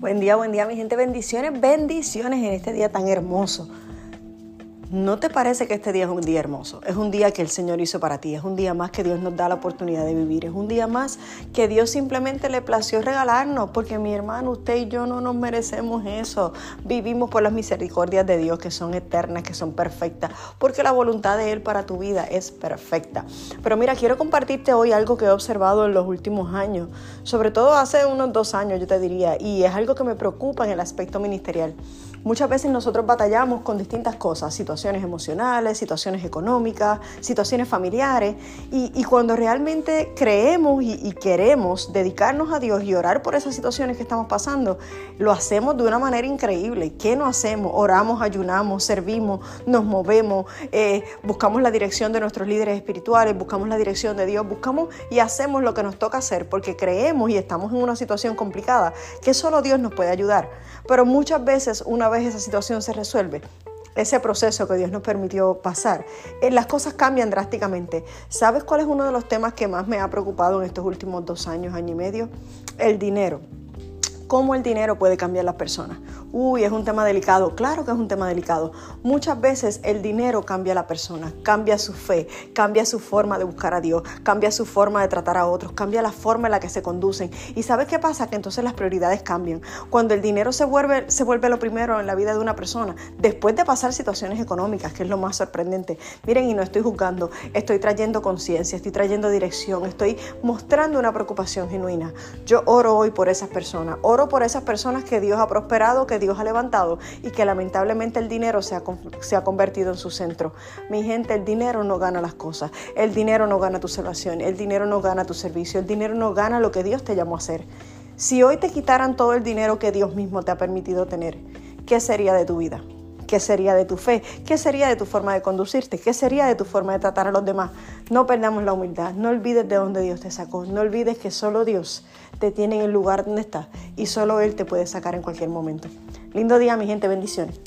Buen día, buen día, mi gente. Bendiciones, bendiciones en este día tan hermoso. ¿No te parece que este día es un día hermoso? Es un día que el Señor hizo para ti, es un día más que Dios nos da la oportunidad de vivir, es un día más que Dios simplemente le plació regalarnos, porque mi hermano, usted y yo no nos merecemos eso. Vivimos por las misericordias de Dios que son eternas, que son perfectas, porque la voluntad de Él para tu vida es perfecta. Pero mira, quiero compartirte hoy algo que he observado en los últimos años, sobre todo hace unos dos años yo te diría, y es algo que me preocupa en el aspecto ministerial. Muchas veces nosotros batallamos con distintas cosas, situaciones emocionales, situaciones económicas, situaciones familiares, y, cuando realmente creemos y, y, queremos dedicarnos a Dios y orar por esas situaciones que estamos pasando, lo hacemos de una manera increíble. ¿Qué no hacemos? Oramos, ayunamos, servimos, nos movemos, eh, buscamos la dirección de nuestros líderes espirituales, buscamos la dirección de Dios, buscamos y hacemos lo que nos toca hacer porque creemos y estamos en una situación complicada que solo Dios nos puede ayudar. Pero muchas veces una vez esa situación se resuelve, ese proceso que Dios nos permitió pasar, eh, las cosas cambian drásticamente. ¿Sabes cuál es uno de los temas que más me ha preocupado en estos últimos dos años, año y medio? El dinero cómo el dinero puede cambiar las personas. Uy, es un tema delicado. Claro que es un tema delicado. Muchas veces el dinero cambia a la persona, cambia su fe, cambia su forma de buscar a Dios, cambia su forma de tratar a otros, cambia la forma en la que se conducen. ¿Y sabes qué pasa? Que entonces las prioridades cambian. Cuando el dinero se vuelve, se vuelve lo primero en la vida de una persona, después de pasar situaciones económicas, que es lo más sorprendente. Miren, y no estoy juzgando, estoy trayendo conciencia, estoy trayendo dirección, estoy mostrando una preocupación genuina. Yo oro hoy por esas personas, oro por esas personas que Dios ha prosperado, que Dios ha levantado y que lamentablemente el dinero se ha, se ha convertido en su centro. Mi gente, el dinero no gana las cosas, el dinero no gana tu salvación, el dinero no gana tu servicio, el dinero no gana lo que Dios te llamó a hacer. Si hoy te quitaran todo el dinero que Dios mismo te ha permitido tener, ¿qué sería de tu vida? ¿Qué sería de tu fe? ¿Qué sería de tu forma de conducirte? ¿Qué sería de tu forma de tratar a los demás? No perdamos la humildad, no olvides de dónde Dios te sacó, no olvides que solo Dios te tiene en el lugar donde estás y solo Él te puede sacar en cualquier momento. Lindo día, mi gente, bendiciones.